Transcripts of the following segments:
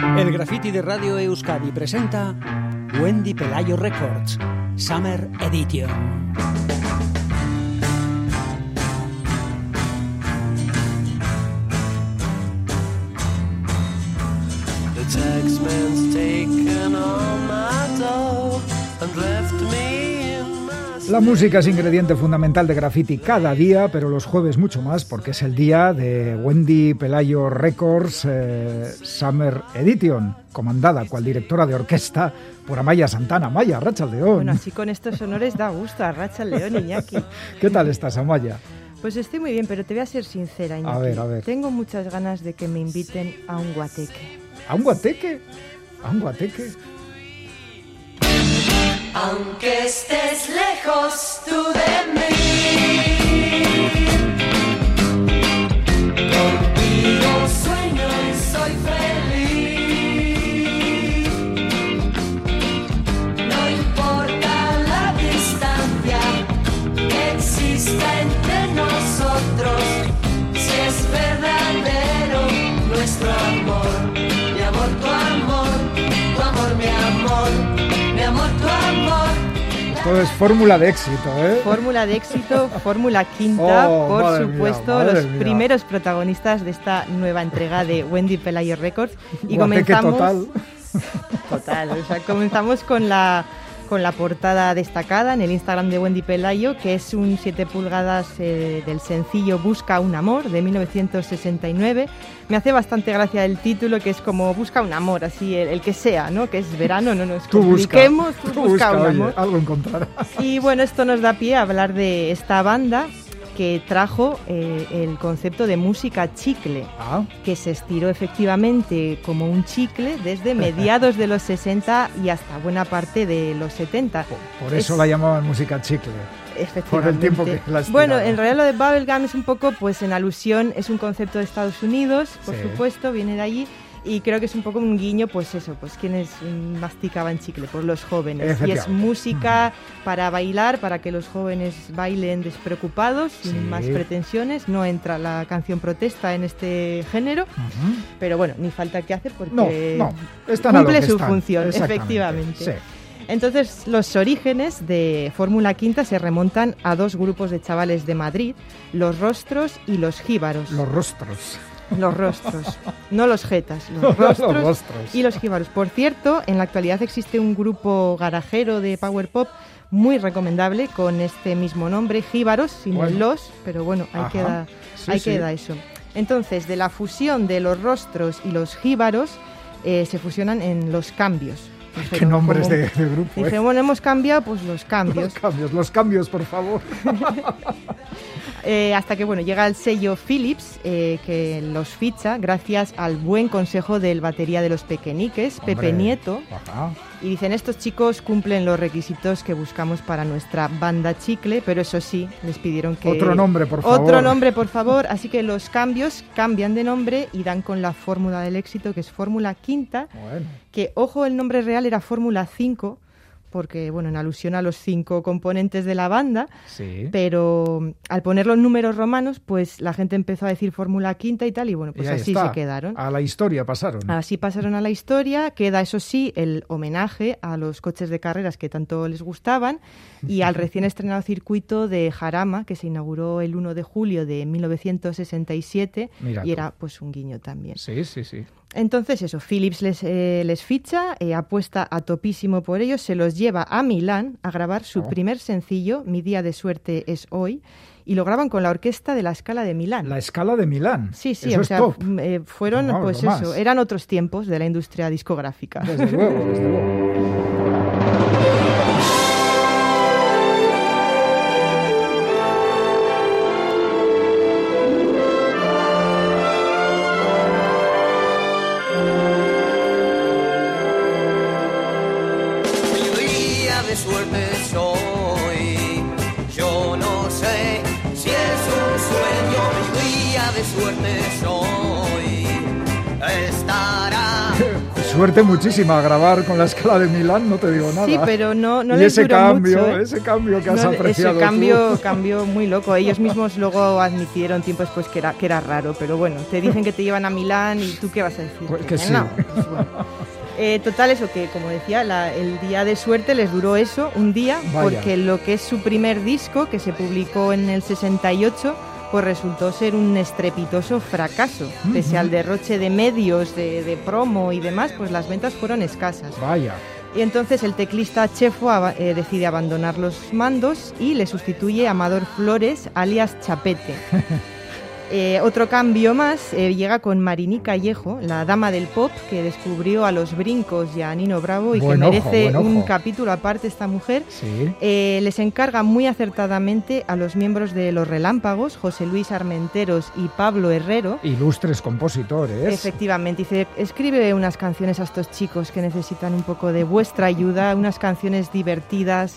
El graffiti de Radio Euskadi presenta Wendy Pelayo Records, Summer Edition. La música es ingrediente fundamental de graffiti cada día, pero los jueves mucho más, porque es el día de Wendy Pelayo Records eh, Summer Edition, comandada cual directora de orquesta por Amaya Santana. Amaya, Racha León. Bueno, así con estos honores da gusto a Racha León, Iñaki. ¿Qué tal estás, Amaya? Pues estoy muy bien, pero te voy a ser sincera, Iñaki. A ver, a ver. Tengo muchas ganas de que me inviten a un guateque. ¿A un guateque? ¿A un guateque? Aunque estés lejos tú de mí, Esto es fórmula de éxito, ¿eh? Fórmula de éxito, Fórmula Quinta, Oh, por mía, supuesto, los mía. primeros protagonistas de esta nueva entrega de Wendy Pelayo Records. Y Guateque comenzamos. total. Total, o sea, comenzamos con la, con la portada destacada en el Instagram de Wendy Pelayo, que es un 7 pulgadas eh, del sencillo Busca un amor de 1969. Me hace bastante gracia el título, que es como Busca un amor, así el, el que sea, ¿no? Que es verano, no nos Tú busca. compliquemos, tú, Tú busca, busca, un oye, amor. algo encontrarás. Y bueno, esto nos da pie a hablar de esta banda que trajo eh, el concepto de música chicle Ah, que se estiró efectivamente como un chicle desde mediados de los 60 y hasta buena parte de los 70. por eso Es- la llamaban música chicle. Por el tiempo que la estiraron. Bueno, en realidad lo de bubblegum es un poco pues en alusión, es un concepto de Estados Unidos, por Sí. supuesto, viene de allí. Y creo que es un poco un guiño, pues eso, pues quienes masticaban chicle, pues los jóvenes. Y es música para bailar, para que los jóvenes bailen despreocupados, sin más pretensiones. No entra la canción protesta en este género, pero bueno, ni falta que hace porque No, no, están a lo cumple su están. función, efectivamente. Sí. Entonces, los orígenes de Fórmula Quinta se remontan a dos grupos de chavales de Madrid, los rostros y los jíbaros. Los rostros. Los rostros, no los jetas, los Los rostros, rostros. y los jíbaros. Por cierto, en la actualidad existe un grupo garajero de power pop muy recomendable con este mismo nombre, jíbaros, sin Bueno. el los, pero bueno, ahí Ajá. queda, Sí, ahí sí. queda eso. Entonces, de la fusión de los rostros y los jíbaros, eh, se fusionan en los cambios. Qué nombres de, de grupo. ¿eh? Dije, bueno, hemos cambiado, pues los Los cambios. cambios, los cambios, por favor. Eh, hasta que, bueno, llega el sello Philips, eh, que los ficha gracias al buen consejo del batería de los pequeñiques, Pepe. Nieto. Ajá. Y dicen, estos chicos cumplen los requisitos que buscamos para nuestra banda chicle, pero eso sí, les pidieron que... Otro nombre, por favor. Otro nombre, por favor. Así que los cambios cambian de nombre y dan con la fórmula del éxito, que es Fórmula Quinta, Bueno, que, ojo, el nombre real era Fórmula 5, porque, bueno, en alusión a los cinco componentes de la banda, sí. pero mm, al poner los números romanos, pues la gente empezó a decir Fórmula Quinta y tal, y bueno, pues Y así está. se quedaron. A la historia pasaron. Así pasaron a la historia, queda eso sí el homenaje a los coches de carreras que tanto les gustaban y al recién estrenado circuito de Jarama que se inauguró el 1 de julio de 1967 Mira y tú. era pues un guiño también. Sí, sí, sí. Entonces eso, Philips les, eh, les ficha, eh, apuesta a topísimo por ellos, se los lleva a Milán a grabar su Oh. primer sencillo, Mi día de suerte es hoy, y lo graban con la orquesta de la Scala de Milán. La escala de Milán. Sí, sí, Eso o es sea, top. m- eh, fueron, No, pues eso, más. eran otros tiempos de la industria discográfica. Desde luego, desde luego. De suerte soy. Estará Suerte muchísima grabar con la escala de Milán, no te digo nada. Sí, pero no, no y les ese duró cambio, mucho, ¿eh? ese cambio que has No, apreciado. ese tú. cambio cambió muy loco. Ellos mismos luego admitieron tiempo después que era, que era raro, pero bueno, te dicen que te llevan a Milán y tú qué vas a decir. Pues que sí. no. Pues bueno. Eh, total, eso que, como decía, la- el día de suerte les duró eso, un día, Vaya. porque lo que es su primer disco, que se publicó en el 68, pues resultó ser un estrepitoso fracaso. Pese al derroche de medios, de, de promo y demás, pues las ventas fueron escasas. Vaya. Y entonces el teclista Chefo eh, decide abandonar los mandos y le sustituye Amador Flores, alias Chapete. Eh, otro cambio más eh, llega con Marini Callejo, la dama del pop que descubrió a los brincos y a Nino Bravo y Buen que merece un capítulo aparte esta mujer. Sí. Eh, les encarga muy acertadamente a los miembros de Los Relámpagos, José Luis Armenteros y Pablo Herrero, Ilustres compositores. Efectivamente, dice, escribe unas canciones a estos chicos que necesitan un poco de vuestra ayuda, unas canciones divertidas,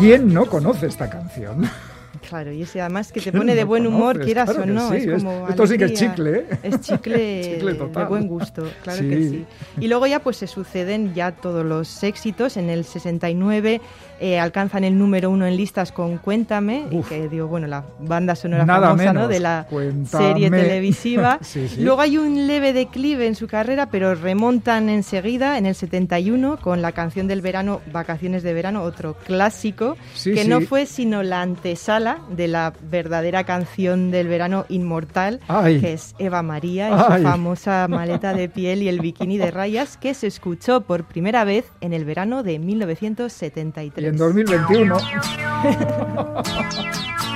¿Quién no conoce esta canción? Claro, y ese además que te ¿Quién pone de no buen humor, conoces? quieras Claro o no, sí, es es- como esto sí que es chicle, ¿eh? Es chicle, Chicle de buen gusto, claro que Sí. Y luego ya pues se suceden ya todos los éxitos. En el 69 eh, alcanzan el número uno en listas con Cuéntame, y que dio, bueno, la banda sonora famosa ¿no? menos, de la Cuéntame. serie televisiva. Sí, sí. Luego hay un leve declive en su carrera, pero remontan enseguida en el 71 con la canción del verano, Vacaciones de verano, otro clásico, Sí, que no fue sino la antesala de la verdadera canción del verano inmortal, Ay. que es Eva María y Ay. su famosa maleta de piel y el bikini de rayas, que se escuchó por primera vez en el verano de 1973. Y en 2021.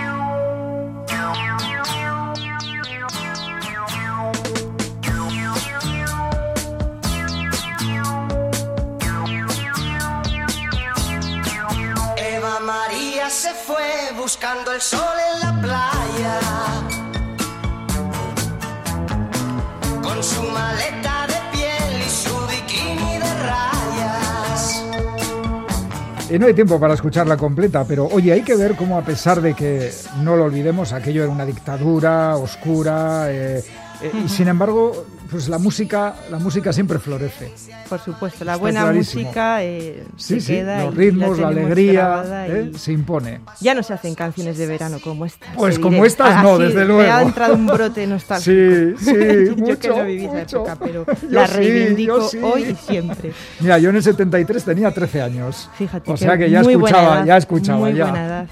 Y no hay tiempo para escucharla completa, pero oye, hay que ver cómo a pesar de que no lo olvidemos, aquello era una dictadura oscura, eh, eh, y sin embargo, pues la música, la música siempre florece. Por supuesto, la Está buena clarísimo. música eh, Sí, se sí, queda los ritmos, la, tenemos alegría, ¿eh? y- se impone. Ya no se hacen canciones de verano como estas. Pues como estas no, Así desde Me luego. ha entrado un brote nostálgico. Sí, sí, yo que mucho, no viví esa mucho. época, pero Yo la reivindico sí. hoy y siempre. Mira, yo en el 73 tenía 13 años. Fíjate. O sea que ya escuchaba, edad, ya escuchaba Muy ya. buena edad.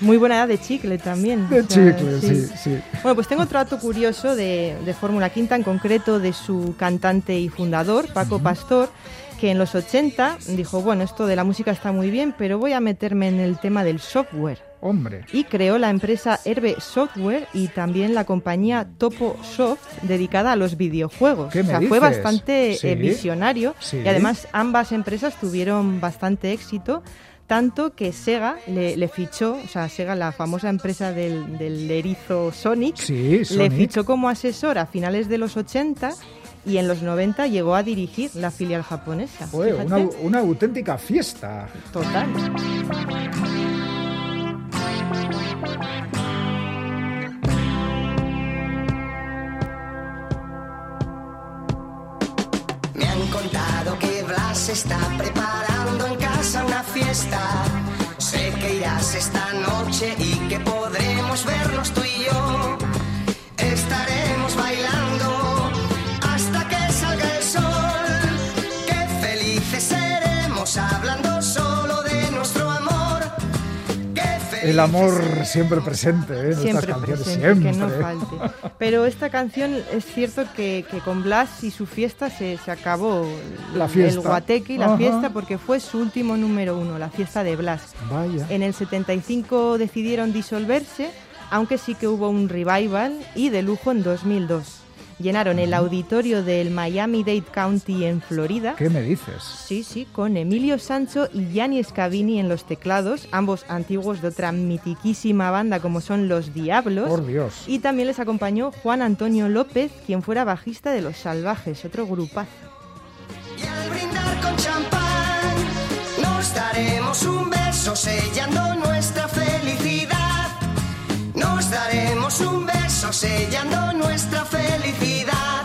Muy buena edad de chicle también. De o sea, chicle, sí, sí. Bueno, pues tengo otro dato curioso de, de Fórmula Quinta, en concreto de su cantante y fundador, Paco Pastor, que en los 80 dijo, bueno, esto de la música está muy bien, pero voy a meterme en el tema del software. Hombre, Y creó la empresa Herbe Software y también la compañía Topo Soft dedicada a los videojuegos. ¿Qué o me sea, fue bastante Sí. eh, visionario Sí. y además ambas empresas tuvieron bastante éxito. Tanto que Sega le, le fichó, o sea, Sega, la famosa empresa del, del erizo Sonic, sí, le fichó como asesor a finales de los 80 y en los 90 llegó a dirigir la filial japonesa. Fue una, una auténtica fiesta. Total. Me han contado que Blas está preparando El amor siempre presente ¿eh? en siempre estas canciones, presente, siempre. que no falte. Pero esta canción es cierto que, que con Blas y su fiesta se, se acabó La el fiesta. guateque y la Ajá. fiesta porque fue su último número uno, la fiesta de Blas. Vaya. En el 75 decidieron disolverse, aunque sí que hubo un revival y de lujo en 2002. Llenaron el auditorio del Miami-Dade County en Florida. ¿Qué me dices? Sí, sí, con Emilio Sancho y Gianni Scavini en los teclados, ambos antiguos de otra mitiquísima banda como son Los Diablos. Por Dios. Y también les acompañó Juan Antonio López, quien fuera bajista de Los Salvajes, otro grupazo. Y al brindar con champán, nos daremos un beso sellando sellando nuestra felicidad.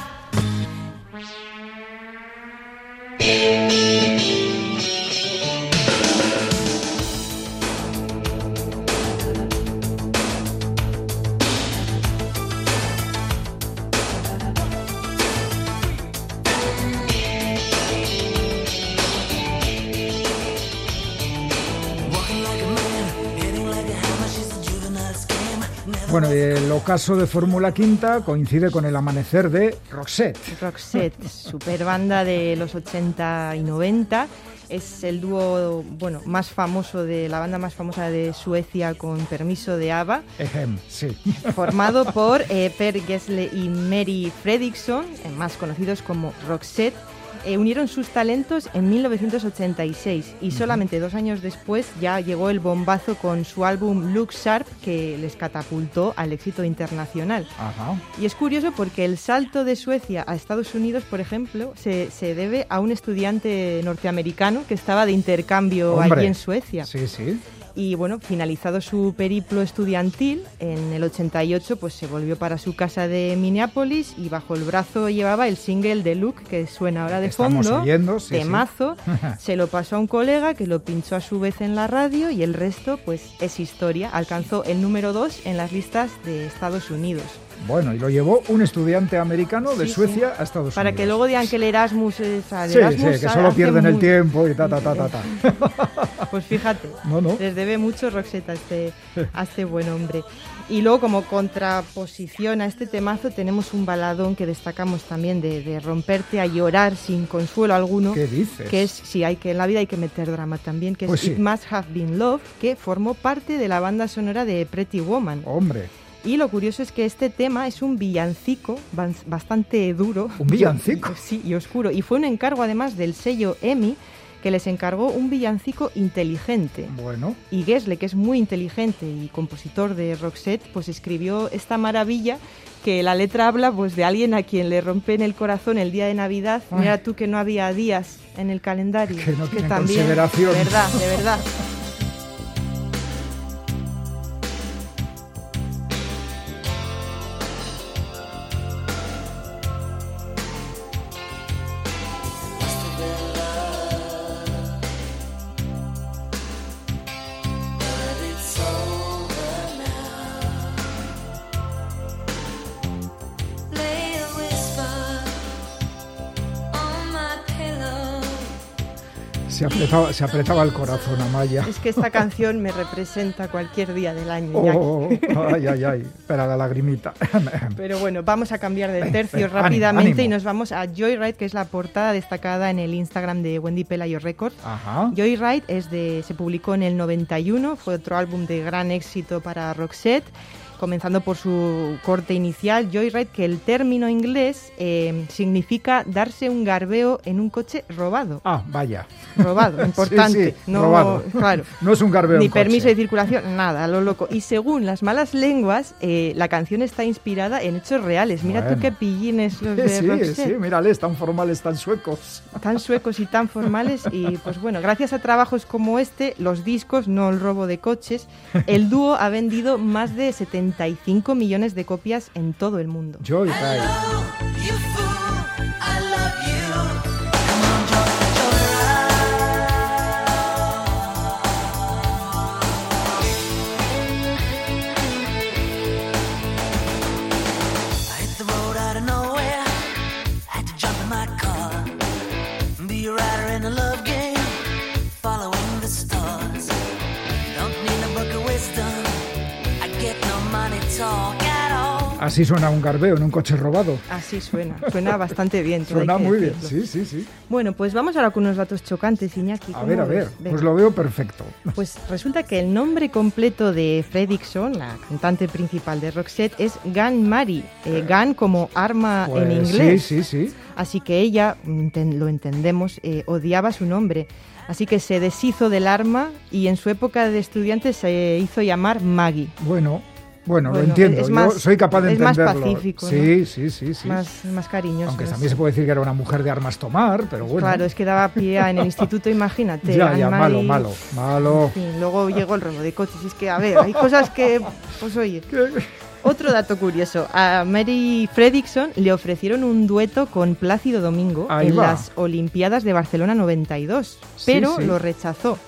Bueno, y el ocaso de Fórmula Quinta coincide con el amanecer de Roxette. Roxette, super banda de los 80 y 90. Es el dúo bueno, más famoso de la banda más famosa de Suecia con permiso de ABBA, Ejem, sí. formado por eh, Per Gessle y Mary Fredriksson, más conocidos como Roxette. Eh, unieron sus talentos en 1986 y solamente dos años después ya llegó el bombazo con su álbum Look Sharp que les catapultó al éxito internacional. Ajá. Y es curioso porque el salto de Suecia a Estados Unidos, por ejemplo, se, se debe a un estudiante norteamericano que estaba de intercambio Hombre. allí en Suecia. Sí, sí. Y bueno, finalizado su periplo estudiantil, en el 88 pues se volvió para su casa de Minneapolis y bajo el brazo llevaba el single de Luke que suena ahora de Estamos fondo, oyendo, sí, sí. temazo. se lo pasó a un colega que lo pinchó a su vez en la radio y el resto pues es historia. Alcanzó el número 2 en las listas de Estados Unidos. Bueno, y lo llevó un estudiante americano de Sí, Suecia sí. a Estados Para Unidos. que luego digan que el Erasmus es al Sí, Erasmus sí, que solo pierden el tiempo y ta, ta, ta, ta, ta. Pues fíjate, No, no. les debe mucho Roxette a este, a este buen hombre. Y luego como contraposición a este temazo tenemos un baladón que destacamos también de, de romperte a llorar sin consuelo alguno. ¿Qué dices? Que es, si hay que en la vida hay que meter drama también, que Pues es sí. It Must Have Been Love, que formó parte de la banda sonora de Pretty Woman. Hombre, Y lo curioso es que este tema es un villancico bastante duro. ¿Un villancico? Sí, y oscuro. Y fue un encargo además del sello EMI que les encargó un villancico inteligente. bueno. Y Gessle, que es muy inteligente y compositor de Roxette, pues escribió esta maravilla que la letra habla pues de alguien a quien le rompen el corazón el día de Navidad. Ay. Mira tú que no había días en el calendario. Que no tienen también, consideración. De verdad, de verdad. Se apretaba, se apretaba el corazón a Maya. Es que esta canción me representa cualquier día del año. Oh, ay, ay, ay. Espera la lagrimita. Pero bueno, vamos a cambiar de tercio rápidamente ánimo, y nos vamos a Joyride, que es la portada destacada en el Instagram de Wendy Pelayo Records. Ajá. Joyride es de, se publicó en el 91, fue otro álbum de gran éxito para Roxette, comenzando por su corte inicial, Joyride, que el término inglés eh, significa darse un garbeo en un coche robado. Ah, vaya. Robado, importante. Sí, sí, no, robado. Claro. No es un garbeo. Ni coche. permiso de circulación, nada, lo loco. Y según las malas lenguas, eh, la canción está inspirada en hechos reales. Mira Bueno. tú qué pillines los de Sí, Roxette. sí, mírales, tan formales, tan suecos. tan suecos y tan formales y pues bueno, gracias a trabajos como este, los discos, no el robo de coches, el dúo ha vendido más de 75 millones de copias en todo el mundo. Joy Así suena un garbeo en un coche robado. Así suena, suena bastante bien. Suena muy bien, sí, sí, sí. Bueno, pues vamos ahora con unos datos chocantes, Iñaki. A ¿cómo ver, a ves? ver, Venga. pues lo veo perfecto. Pues resulta que el nombre completo de Fredrickson, la cantante principal de Roxette, es Gan Mari. Eh, Gan como arma en Pues inglés. Sí, sí, sí. Así que ella, lo entendemos, eh, odiaba su nombre. Así que se deshizo del arma y en su época de estudiante se hizo llamar Maggie. Bueno, bueno, lo Bueno, entiendo. es Yo más- soy capaz de es más entenderlo. pacífico, Sí, sí, sí, sí. Más, más cariñoso. Aunque no también se puede decir que era una mujer de armas tomar, pero bueno. Claro, es que daba pie a- en el instituto, imagínate. ya, ya, malo, Anne-Marie- malo, malo. En fin, luego llegó el robo de coches. y Es que, a ver, hay cosas que. Pues oye. Otro dato curioso. A Mary Fredrickson le ofrecieron un dueto con Plácido Domingo Ahí en va. las Olimpiadas de Barcelona 92, Sí, pero sí. lo rechazó.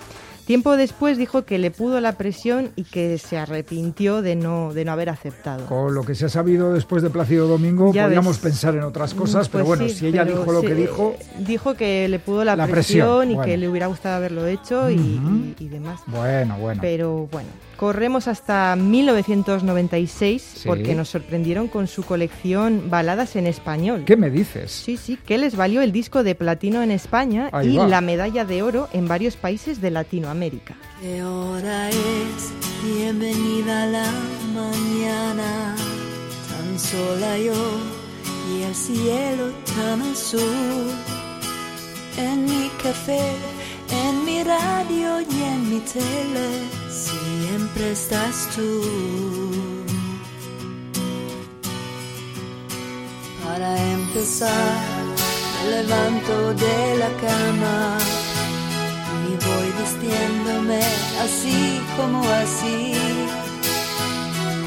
Tiempo después dijo que le pudo la presión y que se arrepintió de no, de no haber aceptado. Con lo que se ha sabido después de Plácido Domingo, Ya podríamos ves. pensar en otras cosas, pero Pues bueno, sí, si ella pero dijo lo que dijo, Dijo que le pudo la, La presión, presión, y bueno. que le hubiera gustado haberlo hecho y- Ujú. y, y demás. bueno, bueno. Pero bueno, corremos hasta 1996 Sí. porque nos sorprendieron con su colección Baladas en Español. ¿Qué me dices? Sí, sí, que les valió el disco de platino en España Ahí y va. la medalla de oro en varios países de Latinoamérica. ¿Qué hora es? Bienvenida a la mañana, tan sola yo y el cielo tan azul. En mi café, en mi radio y en mi tele, siempre estás tú. Para empezar, me levanto de la cama voy vistiéndome así como así.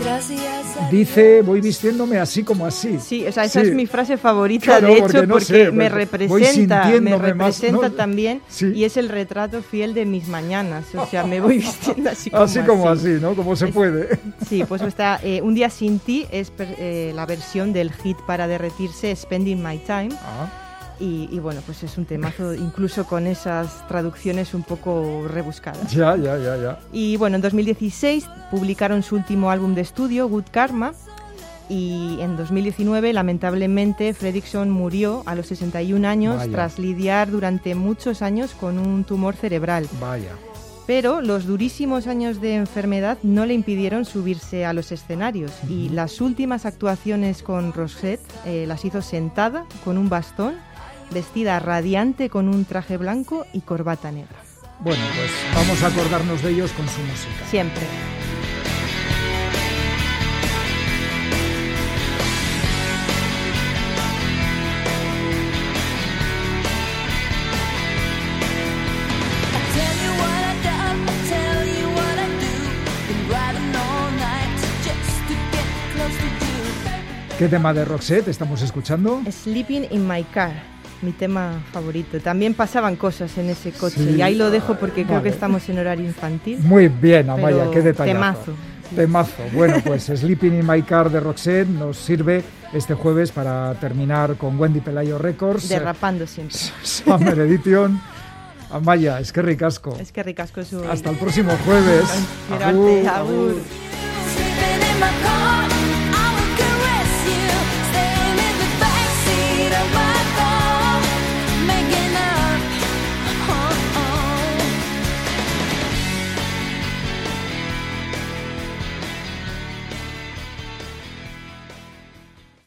Gracias a Dice, voy vistiéndome así como así. Sí, o sea, esa Sí. es mi frase favorita, Claro, de hecho, porque no porque sé, me representa, me sintiéndome más, representa ¿no? también Sí. y es el retrato fiel de mis mañanas. O sea, me voy vistiendo así como Así como así, ¿no? Como se Es- puede. Sí, pues está eh, Un día sin ti es per- eh, la versión del hit para derretirse Spending My Time Ah, y, y bueno, pues es un temazo incluso con esas traducciones un poco rebuscadas. ya, ya, ya, ya. Y bueno, en 2016 publicaron su último álbum de estudio, Good Karma, y en 2019 lamentablemente Fredrickson murió a los 61 años Vaya. tras lidiar durante muchos años con un tumor cerebral. Vaya. Pero los durísimos años de enfermedad no le impidieron subirse a los escenarios y las últimas actuaciones con Rosette eh, las hizo sentada con un bastón, vestida radiante con un traje blanco y corbata negra. Bueno, pues vamos a acordarnos de ellos con su música. Siempre. ¿Qué tema de Roxette estamos escuchando? Sleeping in my car, mi tema favorito. También pasaban cosas en ese coche Sí. y ahí lo dejo porque creo que estamos en horario infantil. Muy bien, Amaya, qué detallazo. temazo. Temazo. Bueno, pues Sleeping in My Car de Roxette nos sirve este jueves para terminar con Wendy Pelayo Records. Derrapando siempre. Summer Edition. Amaya, es que ricasco. Es que ricasco su... Hasta el próximo jueves. Arte, agur.